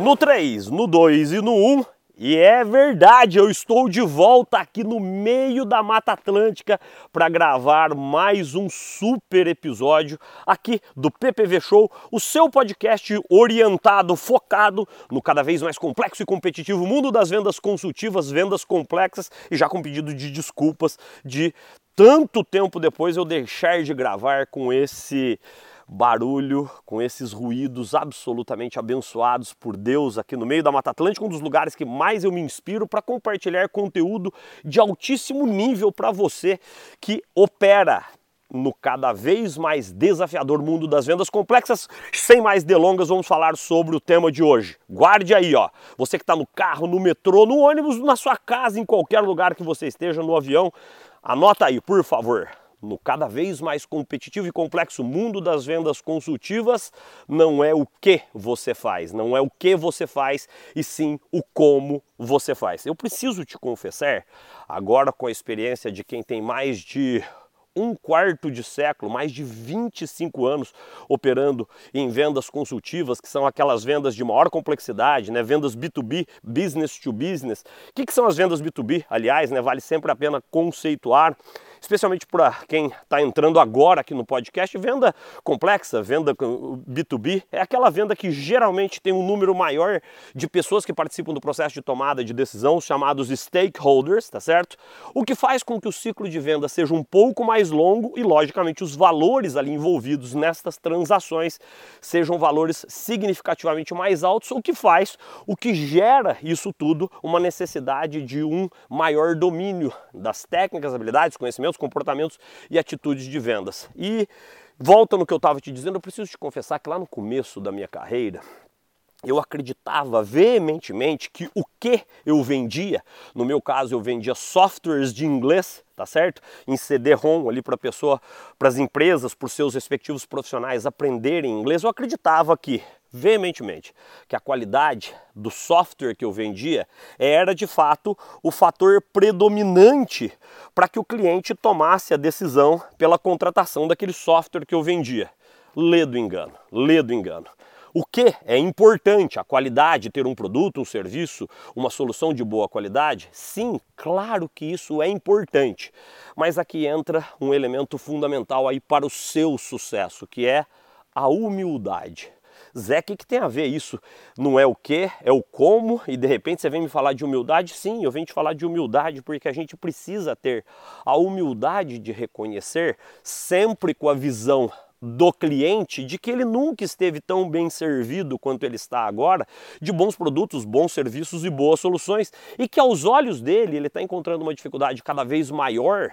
no 3, no 2 e no 1. E é verdade, eu estou de volta aqui no meio da Mata Atlântica para gravar mais um super episódio aqui do PPV Show, o seu podcast orientado, focado no cada vez mais complexo e competitivo mundo das vendas consultivas, vendas complexas e já com pedido de desculpas de tanto tempo depois eu deixar de gravar com esse barulho, com esses ruídos absolutamente abençoados por Deus aqui no meio da Mata Atlântica, um dos lugares que mais eu me inspiro para compartilhar conteúdo de altíssimo nível para você que opera no cada vez mais desafiador mundo das vendas complexas. Sem mais delongas, vamos falar sobre o tema de hoje. Guarde aí, ó. Você que está no carro, no metrô, no ônibus, na sua casa, em qualquer lugar que você esteja, no avião, anota aí, por favor no cada vez mais competitivo e complexo mundo das vendas consultivas, não é o que você faz, não é o que você faz, e sim o como você faz. Eu preciso te confessar, agora com a experiência de quem tem mais de um quarto de século, mais de 25 anos operando em vendas consultivas, que são aquelas vendas de maior complexidade, né? vendas B2B, business to business. O que, que são as vendas B2B? Aliás, né? vale sempre a pena conceituar especialmente para quem está entrando agora aqui no podcast, venda complexa, venda B2B, é aquela venda que geralmente tem um número maior de pessoas que participam do processo de tomada de decisão, chamados stakeholders, tá certo? O que faz com que o ciclo de venda seja um pouco mais longo e, logicamente, os valores ali envolvidos nestas transações sejam valores significativamente mais altos, o que faz, o que gera isso tudo, uma necessidade de um maior domínio das técnicas, habilidades, conhecimentos comportamentos e atitudes de vendas. E volta no que eu estava te dizendo, eu preciso te confessar que lá no começo da minha carreira, eu acreditava veementemente que o que eu vendia, no meu caso eu vendia softwares de inglês, tá certo? Em CD-ROM ali para pessoa, para as empresas, para os seus respectivos profissionais aprenderem inglês, eu acreditava que veementemente que a qualidade do software que eu vendia era de fato o fator predominante para que o cliente tomasse a decisão pela contratação daquele software que eu vendia. Lê do engano, lê do engano. O que é importante? A qualidade, ter um produto, um serviço, uma solução de boa qualidade? Sim, claro que isso é importante. Mas aqui entra um elemento fundamental aí para o seu sucesso, que é a humildade. Zé, o que, que tem a ver isso? Não é o que, é o como, e de repente você vem me falar de humildade? Sim, eu venho te falar de humildade porque a gente precisa ter a humildade de reconhecer, sempre com a visão do cliente de que ele nunca esteve tão bem servido quanto ele está agora, de bons produtos, bons serviços e boas soluções, e que aos olhos dele ele está encontrando uma dificuldade cada vez maior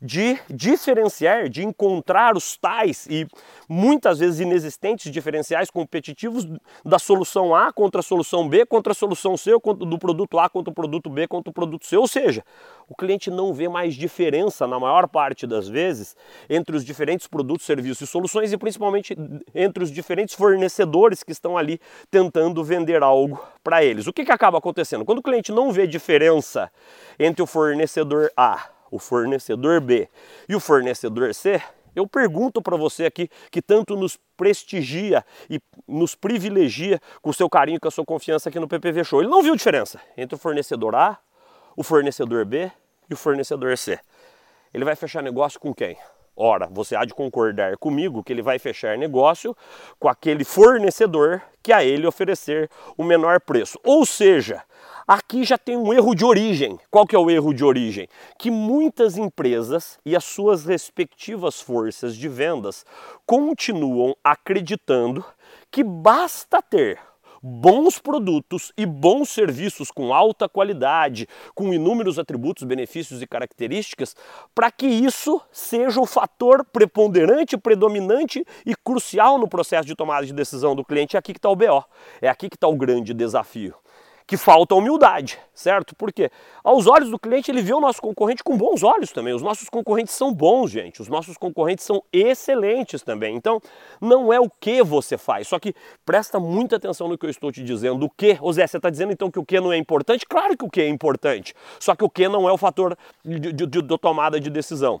de diferenciar, de encontrar os tais e muitas vezes inexistentes diferenciais competitivos da solução A contra a solução B, contra a solução C, do produto A contra o produto B, contra o produto C. Ou seja, o cliente não vê mais diferença, na maior parte das vezes, entre os diferentes produtos, serviços e soluções e principalmente entre os diferentes fornecedores que estão ali tentando vender algo para eles. O que, que acaba acontecendo? Quando o cliente não vê diferença entre o fornecedor A o fornecedor B e o fornecedor C, eu pergunto para você aqui que tanto nos prestigia e nos privilegia com o seu carinho, com a sua confiança aqui no PPV Show. Ele não viu diferença entre o fornecedor A, o fornecedor B e o fornecedor C. Ele vai fechar negócio com quem? Ora, você há de concordar comigo que ele vai fechar negócio com aquele fornecedor que a ele oferecer o menor preço. Ou seja, Aqui já tem um erro de origem. Qual que é o erro de origem? Que muitas empresas e as suas respectivas forças de vendas continuam acreditando que basta ter bons produtos e bons serviços com alta qualidade, com inúmeros atributos, benefícios e características, para que isso seja o fator preponderante, predominante e crucial no processo de tomada de decisão do cliente. É aqui que está o BO, é aqui que está o grande desafio que falta humildade, certo? Porque aos olhos do cliente ele vê o nosso concorrente com bons olhos também. Os nossos concorrentes são bons, gente. Os nossos concorrentes são excelentes também. Então, não é o que você faz. Só que presta muita atenção no que eu estou te dizendo. O que, ô Zé, você está dizendo então que o que não é importante? Claro que o que é importante. Só que o que não é o fator de, de, de, de tomada de decisão.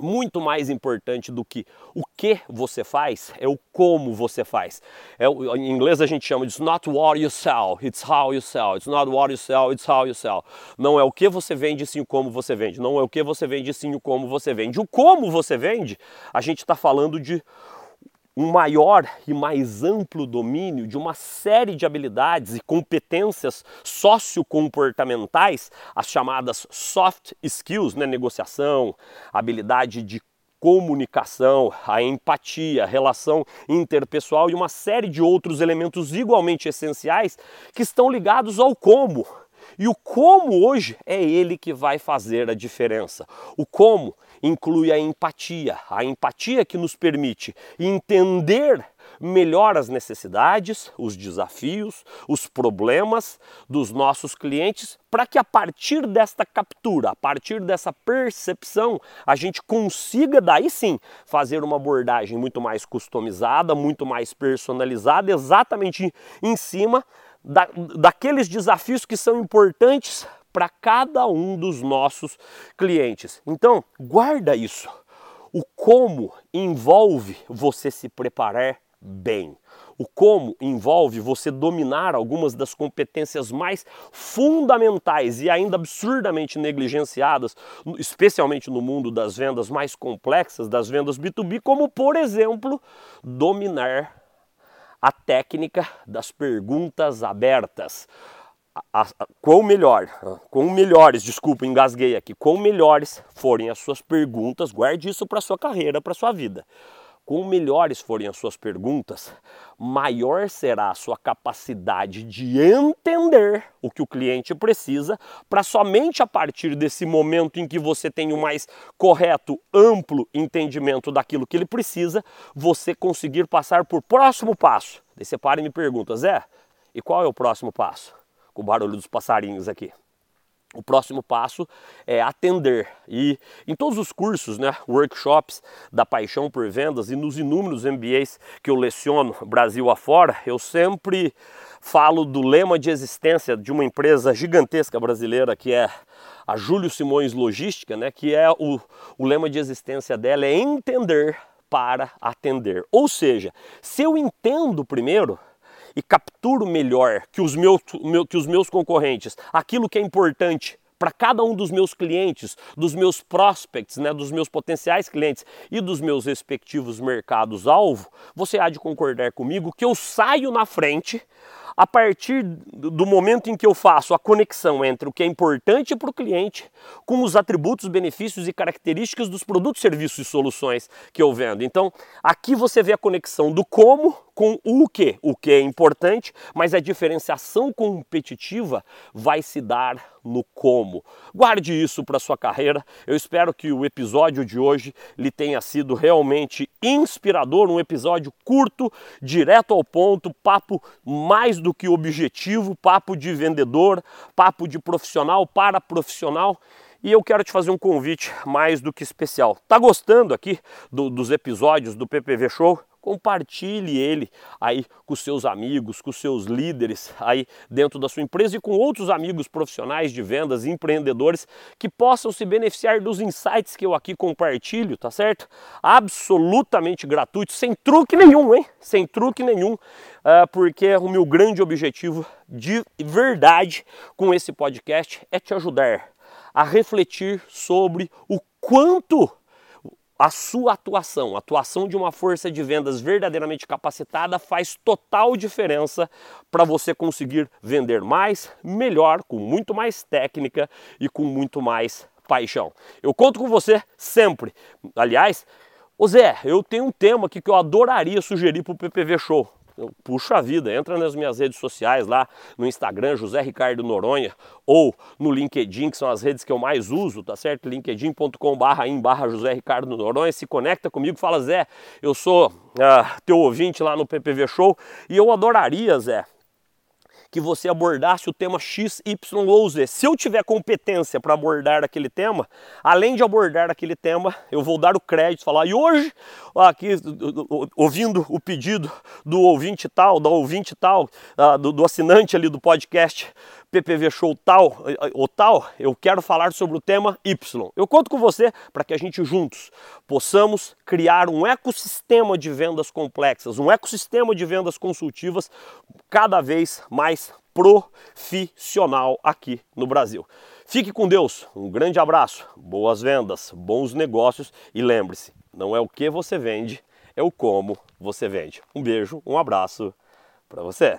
Muito mais importante do que o que você faz é o como você faz. É, em inglês a gente chama de not what you sell, it's how you sell. It's not what you sell, it's how you sell. Não é o que você vende, sim o como você vende. Não é o que você vende, sim o como você vende. O como você vende, a gente está falando de um maior e mais amplo domínio de uma série de habilidades e competências sociocomportamentais, as chamadas soft skills, né? negociação, habilidade de comunicação, a empatia, relação interpessoal e uma série de outros elementos igualmente essenciais que estão ligados ao como. E o como hoje é ele que vai fazer a diferença. O como inclui a empatia, a empatia que nos permite entender melhor as necessidades, os desafios, os problemas dos nossos clientes, para que a partir desta captura, a partir dessa percepção, a gente consiga daí sim fazer uma abordagem muito mais customizada, muito mais personalizada, exatamente em cima da, daqueles desafios que são importantes para cada um dos nossos clientes. Então, guarda isso. O como envolve você se preparar bem. O como envolve você dominar algumas das competências mais fundamentais e ainda absurdamente negligenciadas, especialmente no mundo das vendas mais complexas, das vendas B2B, como por exemplo, dominar a técnica das perguntas abertas a, a, quão melhor, quão melhores, desculpa, engasguei aqui, quão melhores forem as suas perguntas, guarde isso para sua carreira, para sua vida. Quão melhores forem as suas perguntas, maior será a sua capacidade de entender o que o cliente precisa, para somente a partir desse momento em que você tem o mais correto, amplo entendimento daquilo que ele precisa, você conseguir passar por próximo passo. Daí você para e me pergunta, Zé, e qual é o próximo passo? com o barulho dos passarinhos aqui. O próximo passo é atender. E em todos os cursos, né, workshops da paixão por vendas e nos inúmeros MBAs que eu leciono Brasil afora, eu sempre falo do lema de existência de uma empresa gigantesca brasileira que é a Júlio Simões Logística, né, que é o, o lema de existência dela é entender para atender. Ou seja, se eu entendo primeiro, e capturo melhor que os meus, que os meus concorrentes aquilo que é importante para cada um dos meus clientes, dos meus prospects, né, dos meus potenciais clientes e dos meus respectivos mercados-alvo, você há de concordar comigo que eu saio na frente a partir do momento em que eu faço a conexão entre o que é importante para o cliente com os atributos, benefícios e características dos produtos, serviços e soluções que eu vendo. Então, aqui você vê a conexão do como com o que. O que é importante, mas a diferenciação competitiva vai se dar no como. Guarde isso para sua carreira. Eu espero que o episódio de hoje lhe tenha sido realmente inspirador, um episódio curto, direto ao ponto, papo mais do que objetivo, papo de vendedor, papo de profissional para profissional. E eu quero te fazer um convite mais do que especial. Tá gostando aqui do, dos episódios do PPV Show? Compartilhe ele aí com seus amigos, com seus líderes aí dentro da sua empresa e com outros amigos profissionais de vendas empreendedores que possam se beneficiar dos insights que eu aqui compartilho, tá certo? Absolutamente gratuito, sem truque nenhum, hein? Sem truque nenhum, uh, porque o meu grande objetivo de verdade com esse podcast é te ajudar a refletir sobre o quanto a sua atuação, a atuação de uma força de vendas verdadeiramente capacitada faz total diferença para você conseguir vender mais, melhor, com muito mais técnica e com muito mais paixão. Eu conto com você sempre. Aliás, ô Zé, eu tenho um tema aqui que eu adoraria sugerir para o PPV Show puxa vida, entra nas minhas redes sociais lá no Instagram, José Ricardo Noronha, ou no LinkedIn, que são as redes que eu mais uso, tá certo? linkedin.com/barra em barra José Ricardo Noronha, se conecta comigo, fala Zé, eu sou uh, teu ouvinte lá no PPV Show e eu adoraria, Zé, que você abordasse o tema X, Y ou Z. Se eu tiver competência para abordar aquele tema, além de abordar aquele tema, eu vou dar o crédito, falar, e hoje, aqui, ouvindo o pedido do ouvinte tal, da ouvinte tal, do, do assinante ali do podcast PPV Show tal ou tal, eu quero falar sobre o tema Y. Eu conto com você para que a gente juntos possamos criar um ecossistema de vendas complexas, um ecossistema de vendas consultivas cada vez mais profissional aqui no Brasil. Fique com Deus, um grande abraço, boas vendas, bons negócios e lembre-se, não é o que você vende, é o como você vende. Um beijo, um abraço para você.